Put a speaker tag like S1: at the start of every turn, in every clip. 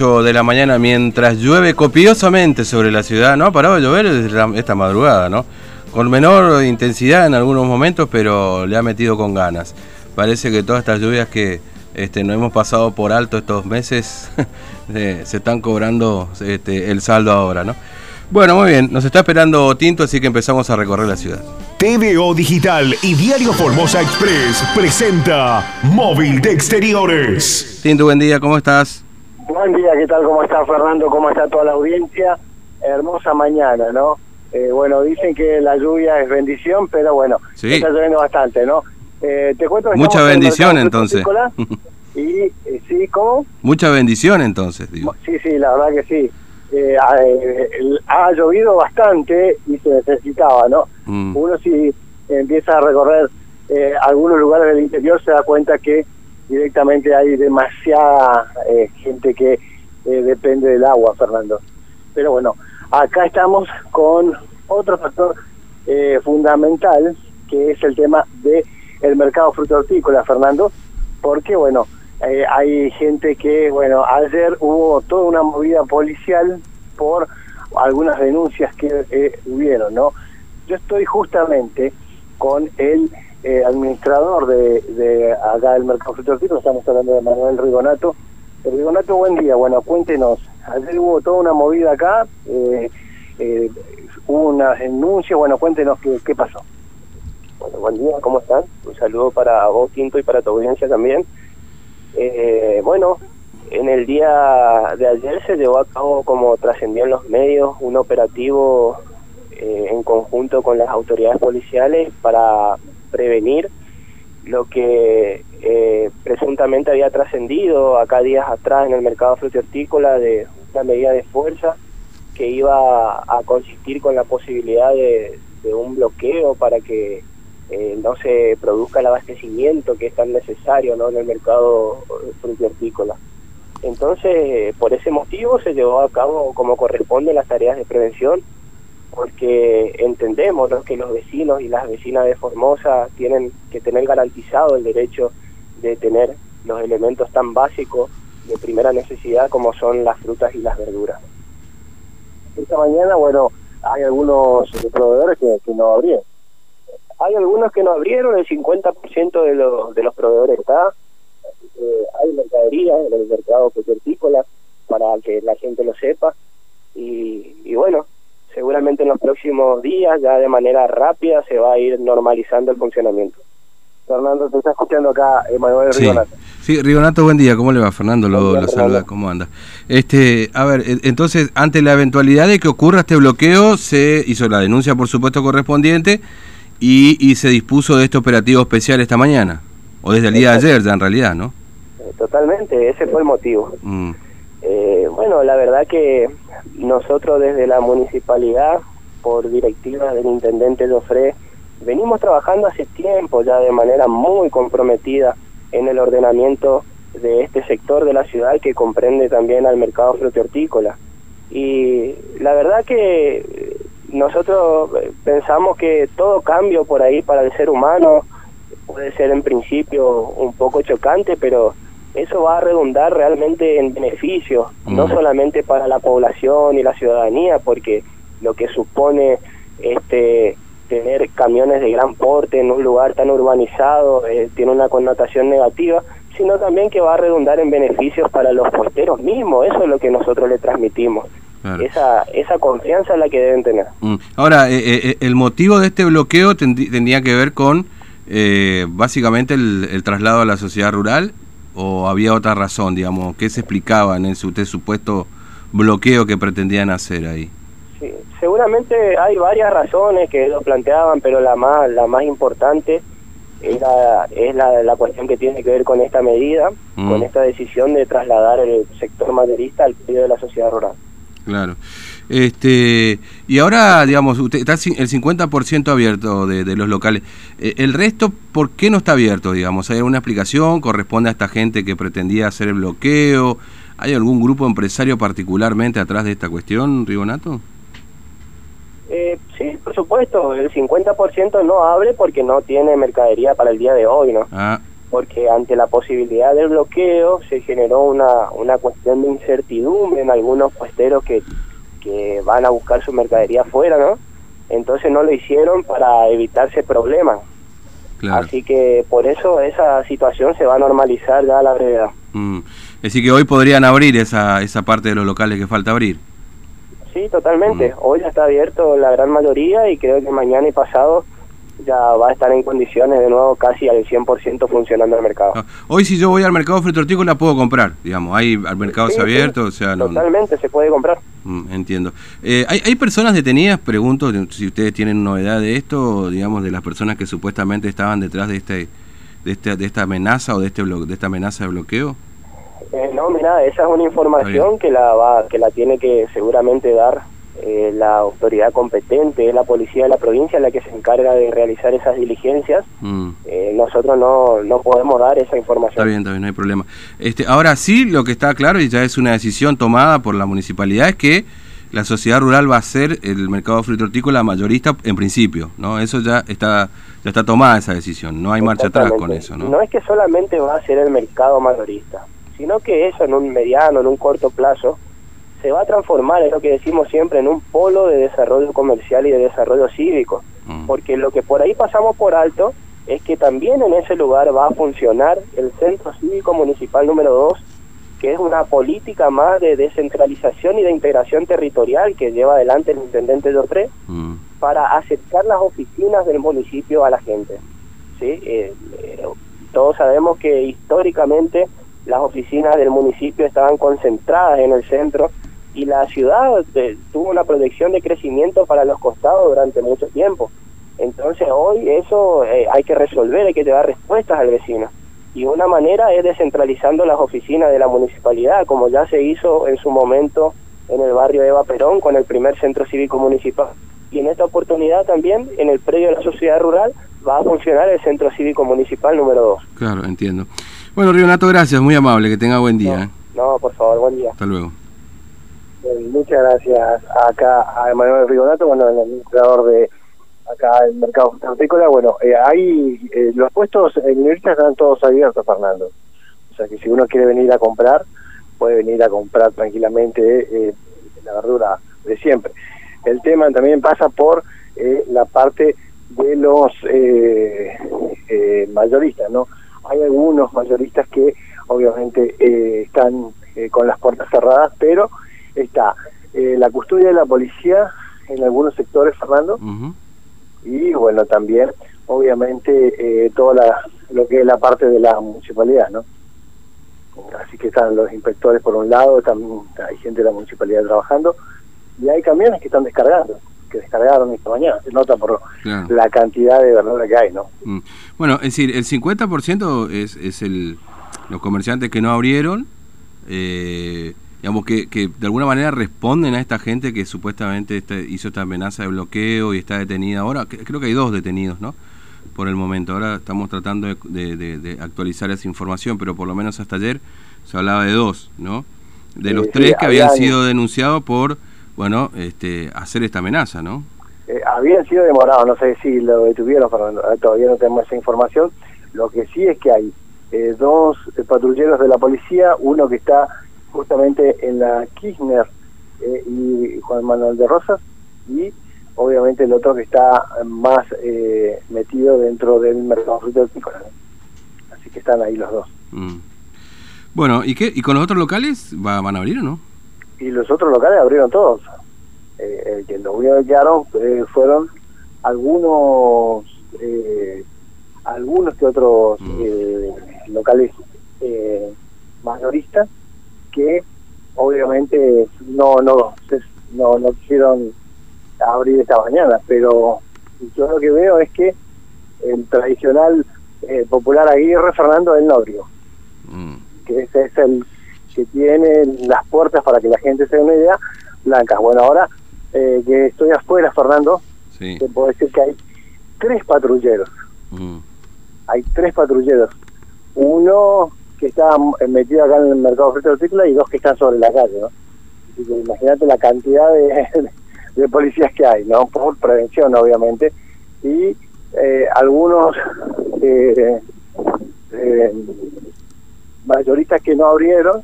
S1: de la mañana mientras llueve copiosamente sobre la ciudad, no ha parado de llover esta madrugada, ¿no? Con menor intensidad en algunos momentos, pero le ha metido con ganas. Parece que todas estas lluvias que este, no hemos pasado por alto estos meses se, están cobrando este, el saldo ahora, ¿no? Bueno, muy bien, nos está esperando Tinto, así que empezamos a recorrer la ciudad.
S2: TVO Digital y Diario Formosa Express presenta Móvil de Exteriores.
S1: Tinto, buen día, ¿cómo estás?
S3: Buen día, ¿qué tal? ¿Cómo está Fernando? ¿Cómo está toda la audiencia? Hermosa mañana, ¿no? Eh, bueno, dicen que la lluvia es bendición, pero bueno, está lloviendo bastante, ¿no?
S1: Eh, te cuento Mucha bendición entonces.
S3: Y, eh, sí, ¿cómo?
S1: Mucha bendición entonces, digo.
S3: Sí, sí, la verdad que sí. ha, llovido bastante y se necesitaba, ¿no? Mm. Uno si empieza a recorrer algunos lugares del interior se da cuenta que directamente hay demasiada eh, gente que eh, depende del agua, Fernando. Pero bueno, acá estamos con otro factor eh, fundamental, que es el tema de el mercado fruto hortícola, Fernando, porque bueno, hay gente que, bueno, ayer hubo toda una movida policial por algunas denuncias que hubieron, ¿no? Yo estoy justamente con el eh, administrador de, acá del Mercado Fruto estamos hablando de Manuel Rigonato. Eh, Rigonato, buen día. Bueno, cuéntenos. Ayer hubo toda una movida acá, eh, eh, hubo una denuncia, bueno, cuéntenos qué, pasó.
S4: Bueno, buen día, ¿cómo están? Un saludo para vos, Quinto, y para tu audiencia también. bueno, en el día de ayer se llevó a cabo, como trascendió en los medios, un operativo en conjunto con las autoridades policiales para prevenir lo que eh, presuntamente había trascendido acá días atrás en el mercado hortícola de una medida de fuerza que iba a, consistir con la posibilidad de, un bloqueo para que eh, no se produzca el abastecimiento que es tan necesario ¿no? en el mercado hortícola. Entonces, por ese motivo se llevó a cabo como corresponde las tareas de prevención porque entendemos que los vecinos y las vecinas de Formosa tienen que tener garantizado el derecho de tener los elementos tan básicos de primera necesidad como son las frutas y las verduras.
S3: Esta mañana, bueno, hay algunos proveedores que, no abrieron.
S4: Hay algunos que no abrieron, el 50% de los, de los proveedores está. hay mercadería en el mercado hortícola para que la gente lo sepa. Y, y bueno, seguramente en los próximos días, ya de manera rápida, se va a ir normalizando el funcionamiento.
S3: Fernando, te está escuchando acá Emanuel
S1: sí.
S3: Rigonato.
S1: Sí, Rigonato, buen día. ¿Cómo le va, Fernando? Lo, saluda. ¿Cómo anda? Este, a ver, entonces, ante la eventualidad de que ocurra este bloqueo, se hizo la denuncia, por supuesto, correspondiente y, y se dispuso de este operativo especial esta mañana. O desde el día de ayer, ya en realidad, ¿no?
S4: Eh, totalmente, ese fue el motivo. Mm. Eh, bueno, la verdad que nosotros desde la municipalidad, por directiva del intendente Lofré, venimos trabajando hace tiempo ya de manera muy comprometida en el ordenamiento de este sector de la ciudad que comprende también al mercado hortícola Y la verdad que nosotros pensamos que todo cambio por ahí para el ser humano puede ser en principio un poco chocante, pero eso va a redundar realmente en beneficios, no mm. solamente para la población y la ciudadanía, porque lo que supone este tener camiones de gran porte en un lugar tan urbanizado eh, tiene una connotación negativa, sino también que va a redundar en beneficios para los puesteros mismos, eso es lo que nosotros le transmitimos. Esa, esa confianza es la que deben tener.
S1: Mm. Ahora, eh, eh, el motivo de este bloqueo tendría que ver con básicamente el traslado a la sociedad rural o había otra razón, digamos? ¿Qué se explicaba en ese supuesto bloqueo que pretendían hacer ahí?
S4: Sí, seguramente hay varias razones que lo planteaban, pero la más, la más importante era, es la, la cuestión que tiene que ver con esta medida, mm. con esta decisión de trasladar el sector maderista al medio de la sociedad rural.
S1: Claro. Este, y ahora, digamos, usted está el 50% abierto de, de, los locales. Eh, ¿El resto por qué no está abierto, digamos? ¿Hay alguna explicación? ¿Corresponde a esta gente que pretendía hacer el bloqueo? ¿Hay algún grupo empresario particularmente atrás de esta cuestión, Rigonato?
S4: Eh, sí, por supuesto. El 50% no abre porque no tiene mercadería para el día de hoy, ¿no?
S1: Ah,
S4: porque ante la posibilidad del bloqueo se generó una, una cuestión de incertidumbre en algunos puesteros que, que van a buscar su mercadería afuera, ¿no? Entonces no lo hicieron para evitarse problemas. Así que por eso esa situación se va a normalizar ya a la brevedad.
S1: Mm. Es decir, que hoy podrían abrir esa, esa parte de los locales que falta abrir.
S4: Sí, totalmente. Mm. Hoy ya está abierto la gran mayoría y creo que mañana y pasado ya va a estar en condiciones de nuevo casi al 100% funcionando el mercado. Ah,
S1: hoy si yo voy al mercado frito la puedo comprar, digamos, hay al mercado se abierto, o sea,
S4: totalmente se puede comprar.
S1: Mm, entiendo. Eh, ¿hay, ¿Hay personas detenidas? Pregunto si ustedes tienen novedad de esto, digamos, de las personas que supuestamente estaban detrás de este de, este, de esta amenaza o de este de esta amenaza de bloqueo.
S4: Eh, no, mira, esa es una información que la va que la tiene que seguramente dar eh, la autoridad competente, es la policía de la provincia la que se encarga de realizar esas diligencias. Mm. Eh, nosotros no, no podemos dar esa información.
S1: Está bien, está bien, no hay problema. Este, ahora sí, lo que está claro y ya es una decisión tomada por la municipalidad es que la sociedad rural va a ser el mercado frutícola mayorista en principio, ¿no? Eso ya está ya está tomada esa decisión, no hay marcha atrás con eso, ¿no?
S4: No es que solamente va a ser el mercado mayorista, sino que eso en un mediano, en un corto plazo se va a transformar, es lo que decimos siempre, en un polo de desarrollo comercial y de desarrollo cívico. Mm. Porque lo que por ahí pasamos por alto es que también en ese lugar va a funcionar el Centro Cívico Municipal número 2, que es una política más de descentralización y de integración territorial que lleva adelante el intendente de mm. para acercar las oficinas del municipio a la gente. ¿sí? Eh, eh, todos sabemos que históricamente las oficinas del municipio estaban concentradas en el centro y la ciudad eh, tuvo una proyección de crecimiento para los costados durante mucho tiempo. Entonces hoy eso eh, hay que resolver, hay que dar respuestas al vecino. Y una manera es descentralizando las oficinas de la municipalidad, como ya se hizo en su momento en el barrio Eva Perón con el primer centro cívico municipal. Y en esta oportunidad también, en el predio de la sociedad rural, va a funcionar el centro cívico municipal número 2.
S1: Claro, entiendo. Bueno, Rionato, gracias, muy amable, que tenga buen día.
S4: No, ¿eh? por favor, buen día.
S1: Hasta luego
S3: muchas gracias acá a Emanuel Rigonato, bueno, el administrador de acá el mercado agrícola. Bueno, eh, hay eh, los puestos en Unircha están todos abiertos, Fernando. O sea que si uno quiere venir a comprar, puede venir a comprar tranquilamente eh, la verdura de siempre. El tema también pasa por la parte de los mayoristas, ¿no? Hay algunos mayoristas que obviamente están con las puertas cerradas, pero está eh, la custodia de la policía en algunos sectores, Fernando, y bueno, también obviamente eh, toda lo que es la parte de la municipalidad, ¿no? Así que están los inspectores por un lado, también hay gente de la municipalidad trabajando, y hay camiones que están descargando, que descargaron esta mañana, se nota por la cantidad de verdura que hay, ¿no?
S1: Mm. Bueno, es decir, el 50% es, es el, los comerciantes que no abrieron, eh, digamos que, que de alguna manera responden a esta gente que supuestamente este, hizo esta amenaza de bloqueo y está detenida ahora. Creo que hay dos detenidos, ¿no? Por el momento. Ahora estamos tratando de, actualizar esa información, pero por lo menos hasta ayer se hablaba de dos, ¿no? De los tres que habían, sido denunciados por, bueno, este, hacer esta amenaza, ¿no?
S3: Eh, habían sido demorados, no sé si lo detuvieron, todavía no tenemos esa información. Lo que sí es que hay eh, dos patrulleros de la policía, uno que está justamente en la Kirchner eh, y Juan Manuel de Rosas y obviamente el otro que está más eh, metido dentro del mercado frutícola. Así que están ahí los dos. Mm.
S1: Bueno, ¿y qué? ¿Y con los otros locales va, van a abrir o no?
S3: Y los otros locales abrieron todos. Eh, que los únicos que quedaron eh, fueron algunos algunos que otros mm. locales mayoristas no no no, no quisieron abrir esta mañana, pero yo lo que veo es que el tradicional eh, popular Aguirre Fernando del Nobrio, mm. que ese es el que tiene las puertas para que la gente se dé una idea, blancas. Bueno, ahora eh, que estoy afuera, Fernando, te puedo decir que hay tres patrulleros. Mm. Hay tres patrulleros. Uno que está metido acá en el mercado de artículos y dos que están sobre la calle, ¿no? imagínate la cantidad de, policías que hay, ¿no? Por prevención, obviamente, y eh, algunos eh, eh, mayoristas que no abrieron,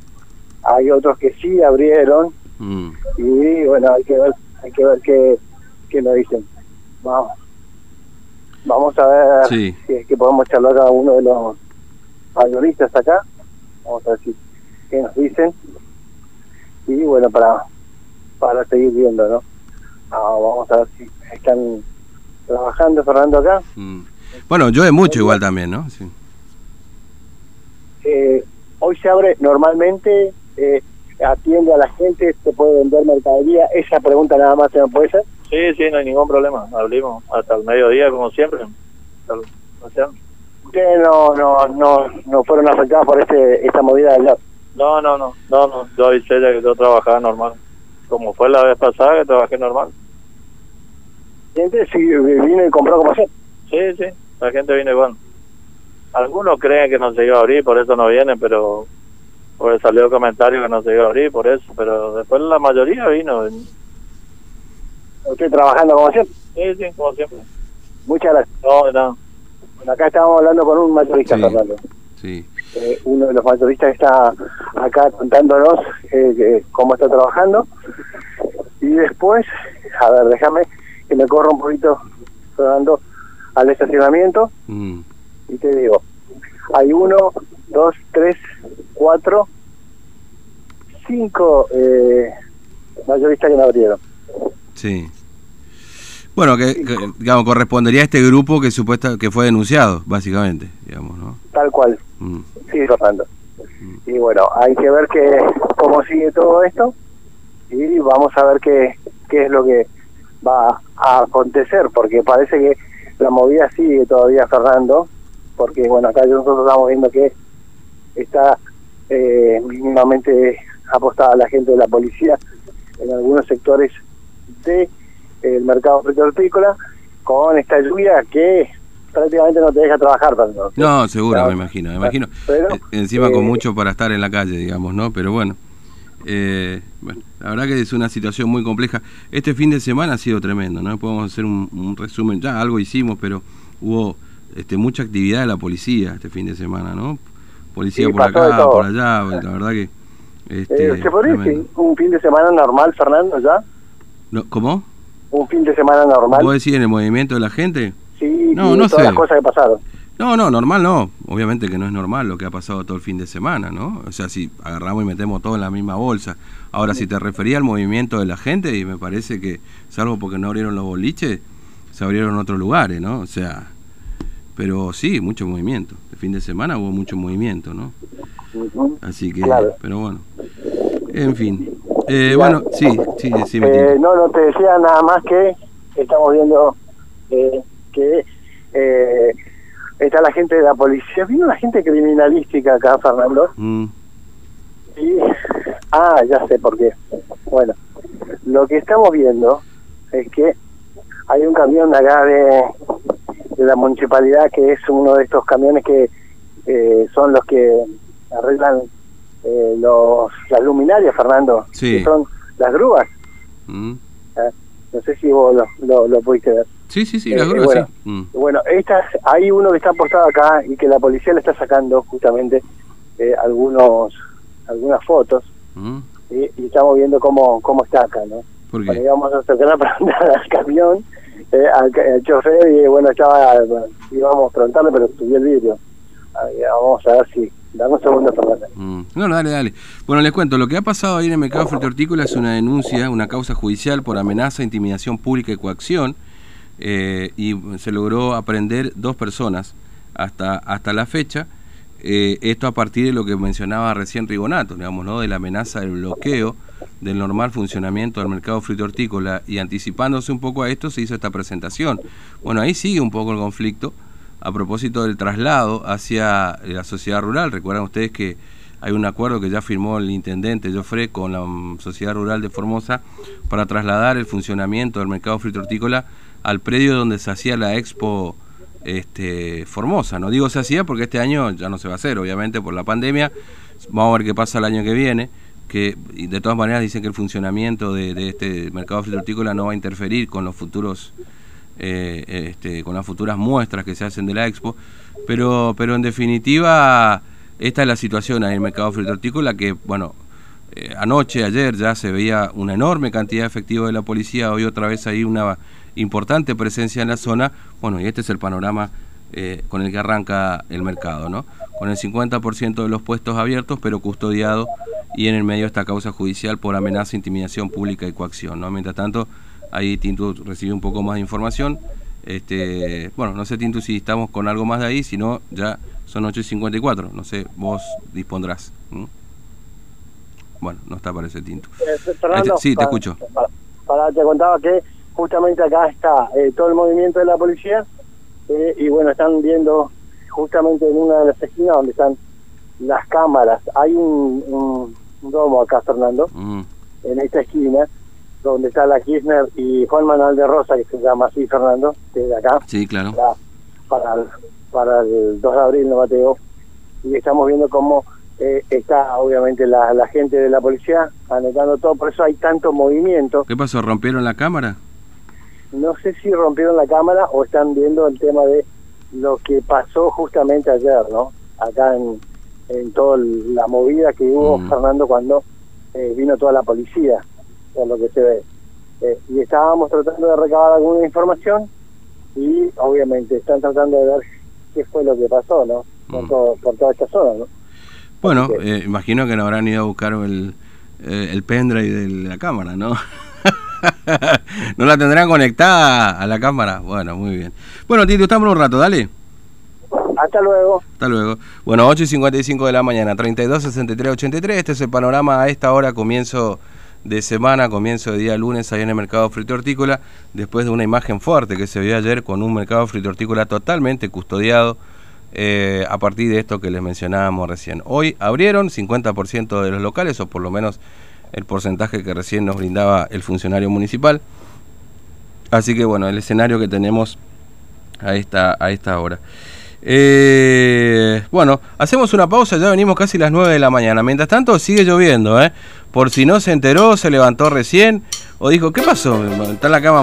S3: hay otros que sí abrieron, mm. y bueno, hay que ver, hay que ver qué, qué nos dicen. Vamos, vamos a ver si es que podemos charlar a uno de los mayoristas acá, vamos a ver si, qué nos dicen, y bueno, para, para seguir viendo, ¿no? Ah, vamos a ver si están trabajando, Fernando, acá.
S1: Mm. Bueno, llueve mucho igual también, ¿no? Sí.
S3: Eh, hoy se abre normalmente, eh, atiende a la gente, se puede vender mercadería. Esa pregunta nada más se me puede hacer.
S5: Sí, sí, no hay ningún problema. Abrimos hasta el mediodía, como siempre.
S3: Ustedes no, no, no, no fueron afectados por este esta movida del
S5: No, no, no, no, no. Yo avisé ya que yo trabajaba normal. Como fue la vez pasada que trabajé normal.
S3: ¿Gente si vino y compró como siempre?
S5: Sí, sí, la gente viene igual. Algunos creen que no se iba a abrir, por eso no vienen, pero porque salió comentario que no se iba a abrir, por eso, pero después la mayoría vino.
S3: ¿Usted trabajando como siempre?
S5: Sí, sí, como siempre.
S3: Muchas gracias.
S5: No, no.
S3: Bueno, acá estamos hablando con un mayorista, Fernando. Sí. Eh, uno de los mayoristas que está acá contándonos eh, cómo está trabajando. Y después, a ver, déjame que me corra un poquito, Fernando, al estacionamiento. Mm. Y te digo, hay uno, dos, tres, cuatro, cinco eh, mayoristas que no abrieron.
S1: Sí. Bueno, que, digamos correspondería a este grupo que supuesta que fue denunciado, básicamente, digamos, ¿no?
S3: Tal cual. Mm. Sí, Fernando. Mm. Y bueno, hay que ver que cómo sigue todo esto y vamos a ver qué, qué es lo que va a acontecer, porque parece que la movida sigue todavía Fernando, porque bueno, acá nosotros estamos viendo que está eh, mínimamente apostada la gente de la policía en algunos sectores de el mercado hortícola con esta lluvia que prácticamente no te deja trabajar tanto.
S1: No, seguro, me imagino, me imagino. Pero, eh, Encima con eh, mucho para estar en la calle, digamos, ¿no? Pero bueno. Eh, bueno, la verdad que es una situación muy compleja. Este fin de semana ha sido tremendo, ¿no? Podemos hacer un, resumen, ya algo hicimos, pero hubo este, mucha actividad de la policía este fin de semana, ¿no? Policía por acá, por allá, la verdad que...
S3: Este, eh, ¿Se podría decir un fin de semana normal, Fernando, ya?
S1: No, ¿Cómo?
S3: Un fin de semana normal.
S1: ¿Puedo decir en el movimiento de la gente?
S3: Sí, no, no todas las cosas que pasaron.
S1: No, no, normal no. Obviamente que no es normal lo que ha pasado todo el fin de semana, ¿no? O sea, si agarramos y metemos todo en la misma bolsa. Ahora, si te refería al movimiento de la gente, y me parece que, salvo porque no abrieron los boliches, se abrieron otros lugares, ¿no? O sea, pero sí, mucho movimiento. El fin de semana hubo mucho movimiento, ¿no? Así que, pero bueno. En fin. Eh, bueno, sí, sí, sí.
S3: Eh, no, no, te decía nada más que estamos viendo eh, que eh, está la gente de la policía, vino la gente criminalística acá, Fernando. Mm. Y, ah, ya sé por qué. Bueno, lo que estamos viendo es que hay un camión acá de, de la municipalidad que es uno de estos camiones que eh, son los que arreglan eh, los las luminarias, Fernando,
S1: sí.
S3: que son las grúas. Mm. Ah, no sé si vos lo, lo pudiste ver.
S1: Sí, sí, sí, la grúa,
S3: bueno, sí. Mm. Bueno, hay uno que está apostado acá y que la policía le está sacando justamente eh, algunos algunas fotos mm. y, estamos viendo cómo cómo está acá, ¿no?
S1: ¿Por
S3: qué? vamos a acercar a preguntar al camión, eh, al, chofer y bueno, estaba, íbamos a preguntarle, pero subió el vídeo. Vamos a ver si Dame un segundo, mm.
S1: No, no, dale, dale. Bueno, les cuento, lo que ha pasado ahí en el mercado fruto hortícola es una denuncia, una causa judicial por amenaza, intimidación pública y coacción eh, y se logró aprender dos personas hasta, hasta la fecha. Eh, esto a partir de lo que mencionaba recién Rigonato, digamos, ¿no? de la amenaza del bloqueo del normal funcionamiento del mercado frito hortícola y anticipándose un poco a esto se hizo esta presentación. Bueno, ahí sigue un poco el conflicto a propósito del traslado hacia la sociedad rural. Recuerdan ustedes que hay un acuerdo que ya firmó el intendente Joffre con la mm, sociedad rural de Formosa para trasladar el funcionamiento del mercado frito hortícola al predio donde se hacía la expo este, Formosa. No digo se hacía porque este año ya no se va a hacer, obviamente por la pandemia. Vamos a ver qué pasa el año que viene. Que de todas maneras dicen que el funcionamiento de, este mercado hortícola no va a interferir con los futuros eh, este, con las futuras muestras que se hacen de la expo, pero, pero en definitiva esta es la situación en el mercado hortícola que, bueno, eh, anoche, ayer ya se veía una enorme cantidad de efectivo de la policía, hoy otra vez hay una importante presencia en la zona, bueno, y este es el panorama eh, con el que arranca el mercado, ¿no? Con el 50% de los puestos abiertos, pero custodiado, y en el medio esta causa judicial por amenaza, intimidación pública y coacción, ¿no? Mientras tanto, ahí Tintu recibe un poco más de información. Este, bueno, no sé, Tintu, si estamos con algo más de ahí, si no, ya son 8.54, no sé, vos dispondrás. Bueno, no está para ese Tintu.
S3: Eh,
S1: sí, te escucho.
S3: Para, te contaba que justamente acá está eh, todo el movimiento de la policía eh, y bueno, están viendo justamente en una de las esquinas donde están las cámaras. Hay un, domo acá, Fernando, mm. en esta esquina, donde está la Kirchner y Juan Manuel de Rosa, que se llama así, Fernando, que es de acá.
S1: Sí, claro.
S3: Para, para, el, 2 de abril, no Mateo. Y estamos viendo cómo eh, está, obviamente, la, la gente de la policía anotando todo. Por eso hay tanto movimiento.
S1: ¿Qué pasó? ¿Rompieron la cámara?
S3: no sé si rompieron la cámara o están viendo el tema de lo que pasó justamente ayer, ¿no? Acá en, en toda la movida que hubo, mm. Fernando, cuando eh, vino toda la policía, por lo que se ve. Eh, y estábamos tratando de recabar alguna información y obviamente están tratando de ver qué fue lo que pasó, ¿no? Por, mm. todo, por toda esta zona, ¿no?
S1: Bueno, eh, imagino que no habrán ido a buscar el, el pendrive de la cámara, ¿no? ¿No la tendrán conectada a la cámara? Bueno, muy bien. Bueno, Tito, estamos un rato, dale.
S3: Hasta luego.
S1: Hasta luego. Bueno, 8 y 55 de la mañana, 32, 63, 83. Este es el panorama a esta hora, comienzo de semana, comienzo de día lunes, ahí en el mercado frito hortícola, después de una imagen fuerte que se vio ayer con un mercado frito hortícola totalmente custodiado. Eh, a partir de esto que les mencionábamos recién. Hoy abrieron 50% de los locales, o por lo menos el porcentaje que recién nos brindaba el funcionario municipal. Así que bueno, el escenario que tenemos a esta, a esta hora. Eh, bueno, hacemos una pausa, ya venimos casi las 9 de la mañana. Mientras tanto, sigue lloviendo, ¿eh? Por si no se enteró, se levantó recién o dijo, ¿qué pasó? Está en la cama